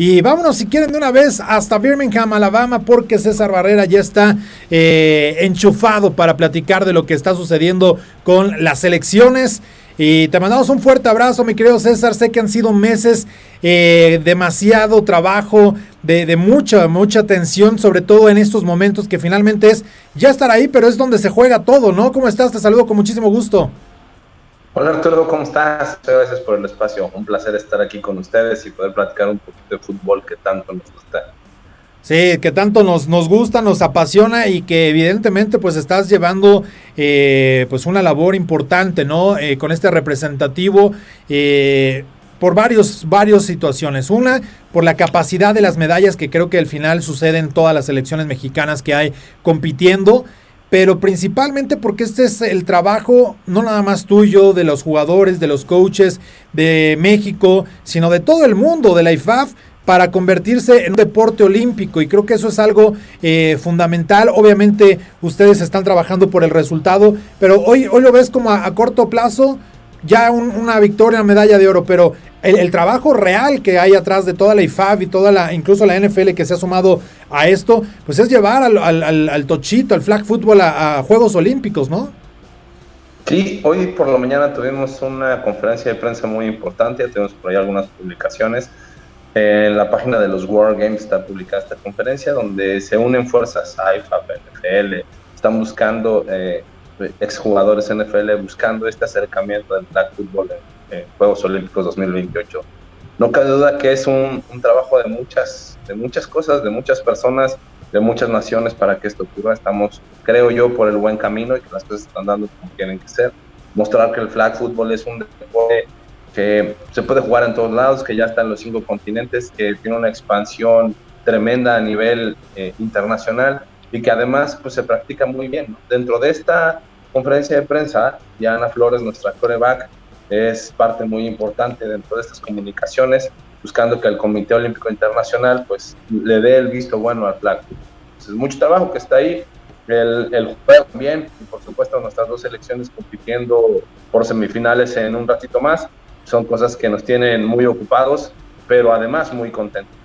Y vámonos si quieren de una vez hasta Birmingham, Alabama, porque César Barrera ya está eh, enchufado para platicar de lo que está sucediendo con las elecciones. Y te mandamos un fuerte abrazo, mi querido César. Sé que han sido meses eh, demasiado trabajo, de, de, mucha, mucha tensión, sobre todo en estos momentos que finalmente es ya estar ahí, pero es donde se juega todo, ¿no? ¿Cómo estás? Te saludo con muchísimo gusto. Hola Arturo, ¿cómo estás? Muchas gracias por el espacio. Un placer estar aquí con ustedes y poder platicar un poquito de fútbol que tanto nos gusta. Sí, que tanto nos, nos gusta, nos apasiona y que evidentemente pues estás llevando eh, pues una labor importante, ¿no? Eh, con este representativo eh, por varios, varias situaciones. Una, por la capacidad de las medallas que creo que al final sucede en todas las selecciones mexicanas que hay compitiendo pero principalmente porque este es el trabajo no nada más tuyo, de los jugadores, de los coaches de México, sino de todo el mundo, de la IFAF, para convertirse en un deporte olímpico. Y creo que eso es algo eh, fundamental. Obviamente ustedes están trabajando por el resultado, pero hoy, hoy lo ves como a, corto plazo, ya una victoria, una medalla de oro, pero el, trabajo real que hay atrás de toda la IFAB y toda la, incluso la NFL que se ha sumado a esto, pues es llevar al, tochito, al flag football a, Juegos Olímpicos, ¿no? Sí, hoy por la mañana tuvimos una conferencia de prensa muy importante, tenemos por ahí algunas publicaciones. En la página de los World Games está publicada esta conferencia donde se unen fuerzas IFAB, NFL, están buscando eh, exjugadores NFL, buscando este acercamiento del flag football Juegos Olímpicos 2028. No cabe duda que es un, trabajo de muchas, de muchas cosas, de muchas personas, de muchas naciones para que esto ocurra. Estamos, creo yo, por el buen camino y que las cosas están dando como tienen que ser. Mostrar que el flag football es un deporte que se puede jugar en todos lados, que ya está en los cinco continentes, que tiene una expansión tremenda a nivel eh, internacional y que además pues, se practica muy bien. Dentro de esta conferencia de prensa, Ana Flores, nuestra coreback, es parte muy importante dentro de estas comunicaciones, buscando que el Comité Olímpico Internacional pues le dé el visto bueno al flag. Entonces, mucho trabajo que está ahí, el, el juego también, y por supuesto nuestras dos selecciones compitiendo por semifinales en un ratito más, son cosas que nos tienen muy ocupados, pero además muy contentos.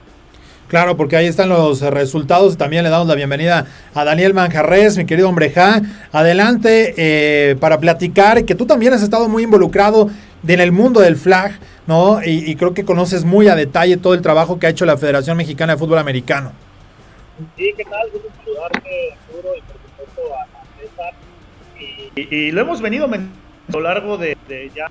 Claro, porque ahí están los resultados. También le damos la bienvenida a Daniel Manjarres, mi querido hombre Ja. Adelante eh, para platicar, que tú también has estado muy involucrado en el mundo del flag, ¿no? Y, creo que conoces muy a detalle todo el trabajo que ha hecho la Federación Mexicana de Fútbol Americano. Sí, ¿qué tal? Gusto saludarte, Arturo, y por supuesto a César. Y, lo hemos venido a lo largo de, ya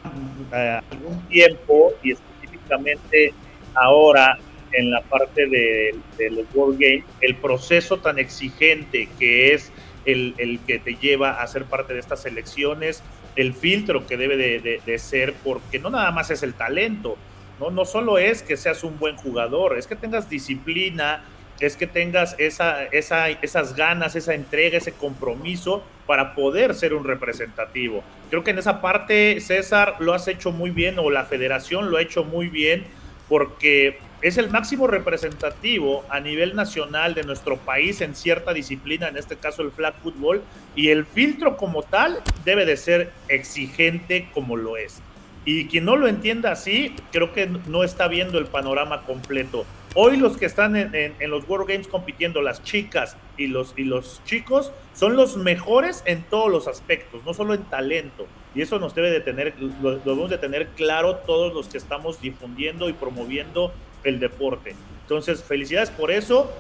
eh, algún tiempo y específicamente ahora en la parte de, los World Games, el proceso tan exigente que es el, el, que te lleva a ser parte de estas selecciones, el filtro que debe de, de, ser, porque no nada más es el talento, ¿no? no solo es que seas un buen jugador, es que tengas disciplina, es que tengas esa, esa, esas ganas, esa entrega, ese compromiso para poder ser un representativo. Creo que en esa parte, César, lo has hecho muy bien, o la federación lo ha hecho muy bien, porque es el máximo representativo a nivel nacional de nuestro país en cierta disciplina, en este caso el flag football, y el filtro como tal debe de ser exigente como lo es. Y quien no lo entienda así, creo que no está viendo el panorama completo. Hoy los que están en, los World Games compitiendo, las chicas y los, y los chicos, son los mejores en todos los aspectos, no solo en talento. Y eso nos debe de tener, lo debemos de tener claro todos los que estamos difundiendo y promoviendo el deporte. Entonces, felicidades por eso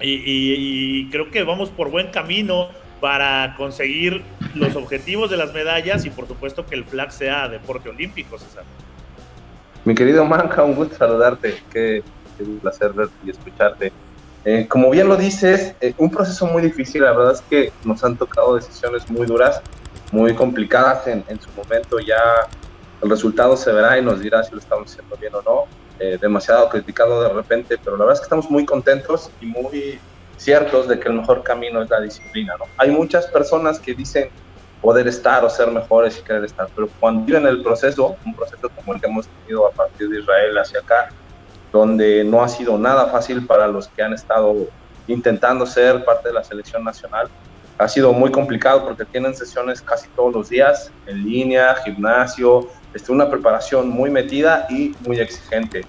y, creo que vamos por buen camino para conseguir los objetivos de las medallas y por supuesto que el flag sea deporte olímpico, César. Mi querido Manca, un gusto saludarte, qué, placer verte y escucharte. Eh, como bien lo dices, eh, un proceso muy difícil, la verdad es que nos han tocado decisiones muy duras, muy complicadas en su momento, ya el resultado se verá y nos dirá si lo estamos haciendo bien o no eh, demasiado criticado de repente, pero la verdad es que estamos muy contentos y muy ciertos de que el mejor camino es la disciplina. Hay muchas personas que dicen poder estar o ser mejores y querer estar, pero cuando viven el proceso, un proceso como el que hemos tenido a partir de Israel hacia acá, donde no ha sido nada fácil para los que han estado intentando ser parte de la selección nacional, ha sido muy complicado porque tienen sesiones casi todos los días, en línea, gimnasio, este, una preparación muy metida y muy exigente.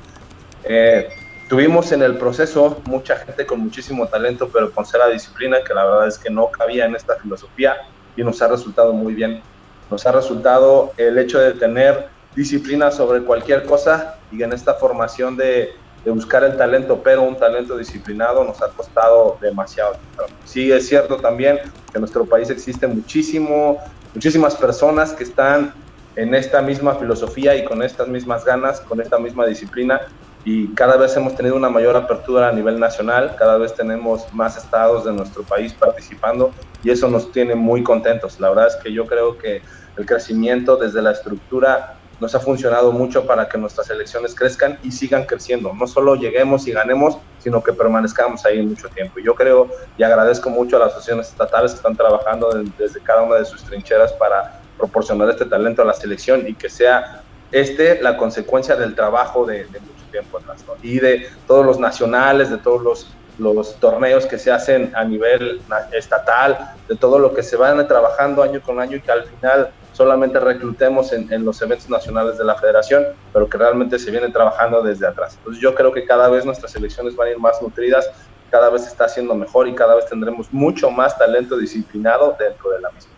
Eh, tuvimos en el proceso mucha gente con muchísimo talento, pero con cero disciplina, que la verdad es que no cabía en esta filosofía y nos ha resultado muy bien. Nos ha resultado el hecho de tener disciplina sobre cualquier cosa y en esta formación de, de buscar el talento, pero un talento disciplinado nos ha costado demasiado. Sí es cierto también que en nuestro país existe muchísimo, muchísimas personas que están en esta misma filosofía y con estas mismas ganas, con esta misma disciplina y cada vez hemos tenido una mayor apertura a nivel nacional, cada vez tenemos más estados de nuestro país participando y eso nos tiene muy contentos. La verdad es que yo creo que el crecimiento desde la estructura nos ha funcionado mucho para que nuestras elecciones crezcan y sigan creciendo. No solo lleguemos y ganemos, sino que permanezcamos ahí mucho tiempo. Yo creo y agradezco mucho a las asociaciones estatales que están trabajando desde cada una de sus trincheras para proporcionar este talento a la selección y que sea este la consecuencia del trabajo de, mucho tiempo atrás y de todos los nacionales, de todos los, los torneos que se hacen a nivel estatal, de todo lo que se van trabajando año con año y que al final solamente reclutemos en, los eventos nacionales de la federación, pero que realmente se viene trabajando desde atrás. Entonces yo creo que cada vez nuestras selecciones van a ir más nutridas, cada vez está haciendo mejor y cada vez tendremos mucho más talento disciplinado dentro de la misma.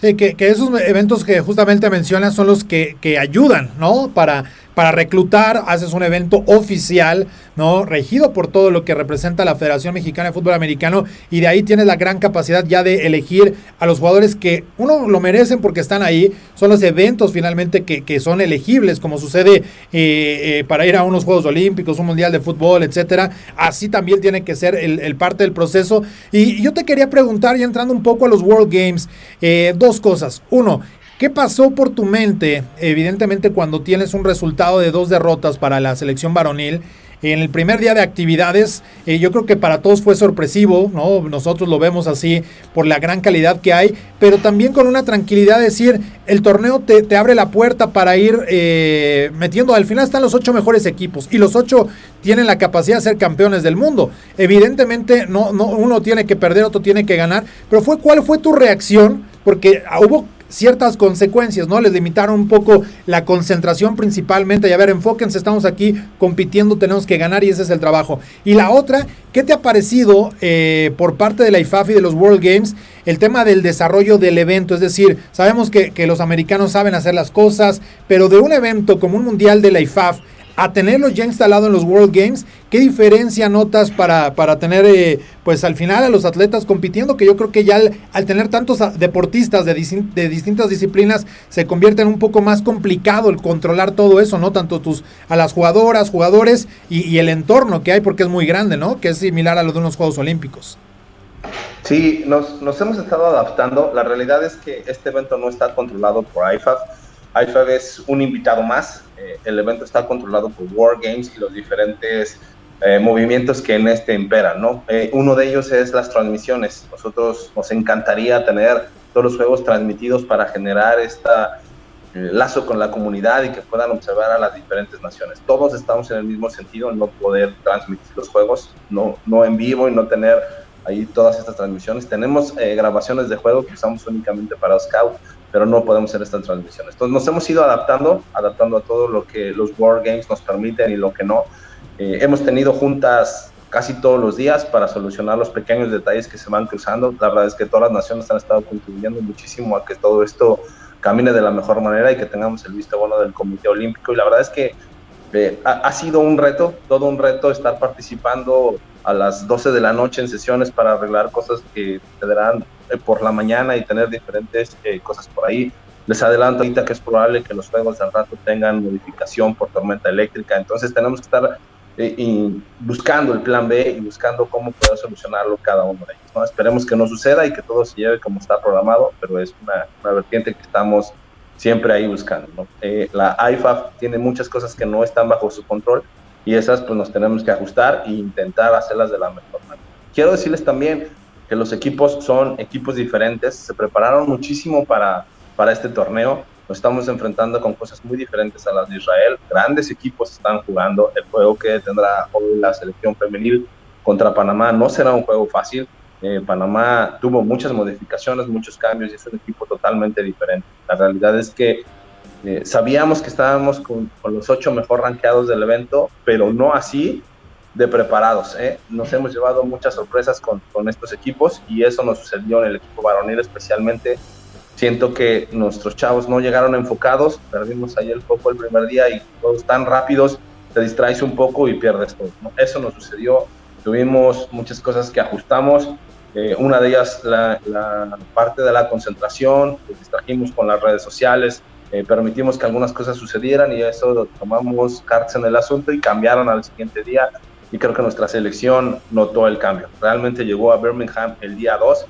Sí, que, que, esos eventos que justamente mencionas son los que, que ayudan, ¿no? Para, para reclutar, haces un evento oficial, ¿no? Regido por todo lo que representa la Federación Mexicana de Fútbol Americano y de ahí tienes la gran capacidad ya de elegir a los jugadores que uno lo merecen porque están ahí, son los eventos finalmente que, son elegibles, como sucede eh, eh, para ir a unos Juegos Olímpicos, un Mundial de Fútbol, etcétera. Así también tiene que ser el, el parte del proceso. Y yo te quería preguntar, ya entrando un poco a los World Games, eh, dos cosas. Uno, ¿Qué pasó por tu mente, evidentemente, cuando tienes un resultado de dos derrotas para la selección varonil? En el primer día de actividades, eh, yo creo que para todos fue sorpresivo, ¿no? Nosotros lo vemos así por la gran calidad que hay, pero también con una tranquilidad de decir, el torneo te, te abre la puerta para ir eh, metiendo, al final están los ocho mejores equipos y los ocho tienen la capacidad de ser campeones del mundo. Evidentemente, no, no, uno tiene que perder, otro tiene que ganar, pero fue, ¿cuál fue tu reacción? Porque hubo ciertas consecuencias, ¿no? Les limitaron un poco la concentración principalmente. Y a ver, enfóquense, estamos aquí compitiendo, tenemos que ganar y ese es el trabajo. Y la otra, ¿qué te ha parecido eh, por parte de la IFAF y de los World Games el tema del desarrollo del evento? Es decir, sabemos que, que los americanos saben hacer las cosas, pero de un evento como un mundial de la IFAF, a tenerlo ya instalado en los World Games, ¿qué diferencia notas para, para tener, eh, pues al final a los atletas compitiendo? Que yo creo que ya al, tener tantos deportistas de, de, distintas disciplinas, se convierte en un poco más complicado el controlar todo eso, ¿no? Tanto tus, a las jugadoras, jugadores y, el entorno que hay, porque es muy grande, ¿no? Que es similar a lo de unos Juegos Olímpicos. Sí, nos, nos hemos estado adaptando. La realidad es que este evento no está controlado por IFAF IFAB es un invitado más. Eh, el evento está controlado por War Games y los diferentes eh, movimientos que en este imperan. Eh, uno de ellos es las transmisiones. Nosotros nos encantaría tener todos los juegos transmitidos para generar este lazo con la comunidad y que puedan observar a las diferentes naciones. Todos estamos en el mismo sentido, no poder transmitir los juegos, no, no en vivo y no tener ahí todas estas transmisiones. Tenemos grabaciones de juego que usamos únicamente para Scout, pero no podemos hacer estas transmisiones. Entonces nos hemos ido adaptando, adaptando a todo lo que los World Games nos permiten y lo que no. Eh, hemos tenido juntas casi todos los días para solucionar los pequeños detalles que se van cruzando. La verdad es que todas las naciones han estado contribuyendo muchísimo a que todo esto camine de la mejor manera y que tengamos el visto bueno del Comité Olímpico. Y la verdad es que eh, ha, ha, sido un reto, todo un reto estar participando a las 12 de la noche en sesiones para arreglar cosas que te darán por la mañana y tener diferentes eh, cosas por ahí. Les adelanto ahorita que es probable que los juegos al rato tengan modificación por tormenta eléctrica, entonces tenemos que estar eh, buscando el plan B y buscando cómo poder solucionarlo cada uno de ellos. ¿no? Esperemos que no suceda y que todo se lleve como está programado, pero es una, una vertiente que estamos siempre ahí buscando. ¿no? la IFAF tiene muchas cosas que no están bajo su control y esas pues nos tenemos que ajustar e intentar hacerlas de la mejor manera. Quiero decirles también que los equipos son equipos diferentes, se prepararon muchísimo para, para este torneo, nos estamos enfrentando con cosas muy diferentes a las de Israel, grandes equipos están jugando, el juego que tendrá hoy la selección femenil contra Panamá no será un juego fácil, eh, Panamá tuvo muchas modificaciones, muchos cambios y es un equipo totalmente diferente. La realidad es que eh, sabíamos que estábamos con, con, los ocho mejor rankeados del evento, pero no así de preparados. ¿eh? Nos hemos llevado muchas sorpresas con, con, estos equipos y eso nos sucedió en el equipo varonil especialmente. Siento que nuestros chavos no llegaron enfocados, perdimos ahí el foco el primer día y todos tan rápidos, te distraes un poco y pierdes todo. Eso nos sucedió, tuvimos muchas cosas que ajustamos, eh, una de ellas la, la, parte de la concentración, nos distrajimos con las redes sociales, eh, permitimos que algunas cosas sucedieran y eso tomamos cartas en el asunto y cambiaron al siguiente día y creo que nuestra selección notó el cambio. Realmente llegó a Birmingham el día 2,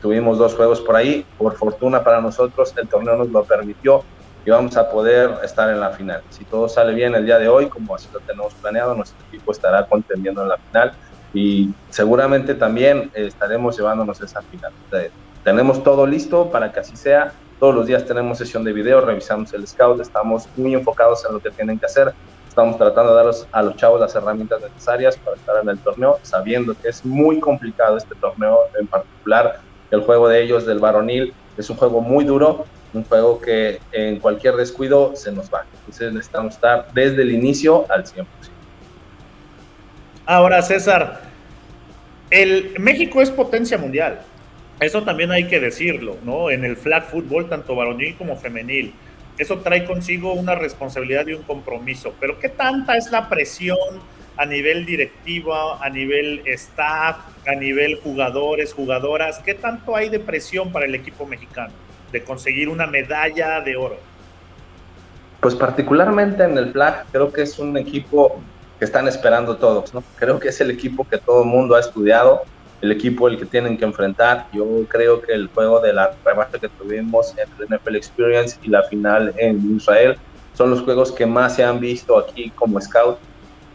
tuvimos dos juegos por ahí, por fortuna para nosotros el torneo nos lo permitió y vamos a poder estar en la final. Si todo sale bien el día de hoy, como así lo tenemos planeado, nuestro equipo estará contendiendo en la final y seguramente también estaremos llevándonos esa final. tenemos todo listo para que así sea. Todos los días tenemos sesión de video, revisamos el scout, estamos muy enfocados en lo que tienen que hacer Estamos tratando de darles a los chavos las herramientas necesarias para estar en el torneo, sabiendo que es muy complicado este torneo en particular. El juego de ellos, del varonil, es un juego muy duro, un juego que en cualquier descuido se nos va. Entonces necesitamos estar desde el inicio al 100%. Ahora, César, el México es potencia mundial. Eso también hay que decirlo, ¿no? En el flag football, tanto varonil como femenil eso trae consigo una responsabilidad y un compromiso. Pero ¿qué tanta es la presión a nivel directivo, a nivel staff, a nivel jugadores, jugadoras? ¿Qué tanto hay de presión para el equipo mexicano de conseguir una medalla de oro? Pues particularmente en el flag, creo que es un equipo que están esperando todos, ¿no? Creo que es el equipo que todo el mundo ha estudiado, el equipo el que tienen que enfrentar. Yo creo que el juego de la revancha que tuvimos entre NFL Experience y la final en Israel son los juegos que más se han visto aquí como scout.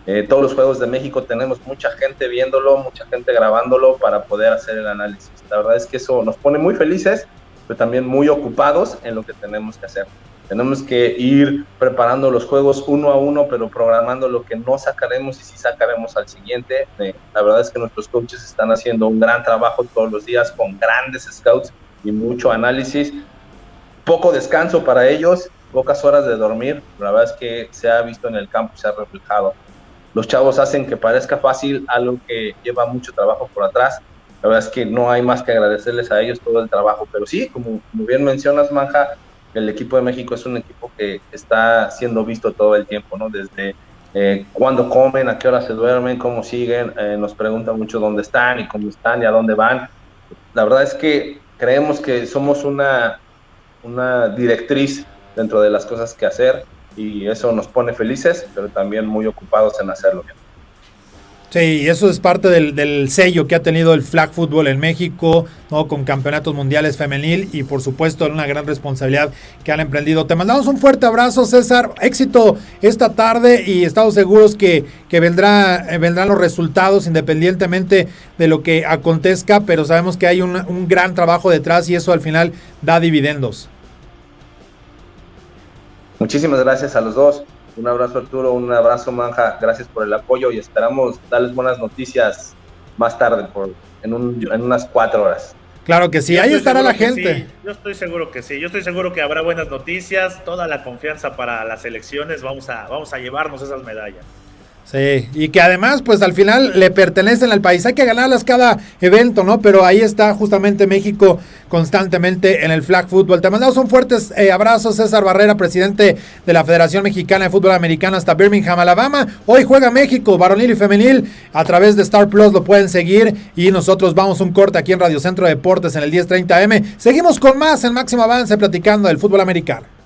Eh, todos los juegos de México tenemos mucha gente viéndolo, mucha gente grabándolo para poder hacer el análisis. La verdad es que eso nos pone muy felices, pero también muy ocupados en lo que tenemos que hacer. Tenemos que ir preparando los juegos uno a uno, pero programando lo que no sacaremos y si sacaremos al siguiente. Eh, la verdad es que nuestros coaches están haciendo un gran trabajo todos los días con grandes scouts y mucho análisis. Poco descanso para ellos, pocas horas de dormir. La verdad es que se ha visto en el campo, se ha reflejado. Los chavos hacen que parezca fácil algo que lleva mucho trabajo por atrás. La verdad es que no hay más que agradecerles a ellos todo el trabajo. Pero sí, como, como bien mencionas, Manja, el equipo de México es un equipo que está siendo visto todo el tiempo, ¿no? Desde eh, cuándo comen, a qué hora se duermen, cómo siguen, eh, nos preguntan mucho dónde están y cómo están y a dónde van. La verdad es que creemos que somos una, una directriz dentro de las cosas que hacer y eso nos pone felices, pero también muy ocupados en hacerlo bien. Sí, eso es parte del, sello que ha tenido el flag football en México, ¿no? con campeonatos mundiales femenil y por supuesto una gran responsabilidad que han emprendido. Te mandamos un fuerte abrazo, César. Éxito esta tarde y estamos seguros que, que vendrá, eh, vendrán los resultados independientemente de lo que acontezca, pero sabemos que hay un, un gran trabajo detrás y eso al final da dividendos. Muchísimas gracias a los dos. Un abrazo Arturo, un abrazo Manja, gracias por el apoyo y esperamos darles buenas noticias más tarde, por, en, unas cuatro horas. Claro que sí, ahí estará la gente. Yo estoy seguro que sí, yo estoy seguro que habrá buenas noticias, toda la confianza para las elecciones, vamos a, vamos a llevarnos esas medallas. Sí, y que además, pues al final le pertenecen al país. Hay que ganarlas cada evento, ¿no? Pero ahí está justamente México constantemente en el flag football. Te mandamos un fuerte eh, abrazo, César Barrera, presidente de la Federación Mexicana de Fútbol Americano hasta Birmingham, Alabama. Hoy juega México, varonil y femenil. A través de Star Plus lo pueden seguir. Y nosotros vamos un corte aquí en Radio Centro Deportes en el 1030M. Seguimos con más en Máximo Avance platicando del fútbol americano.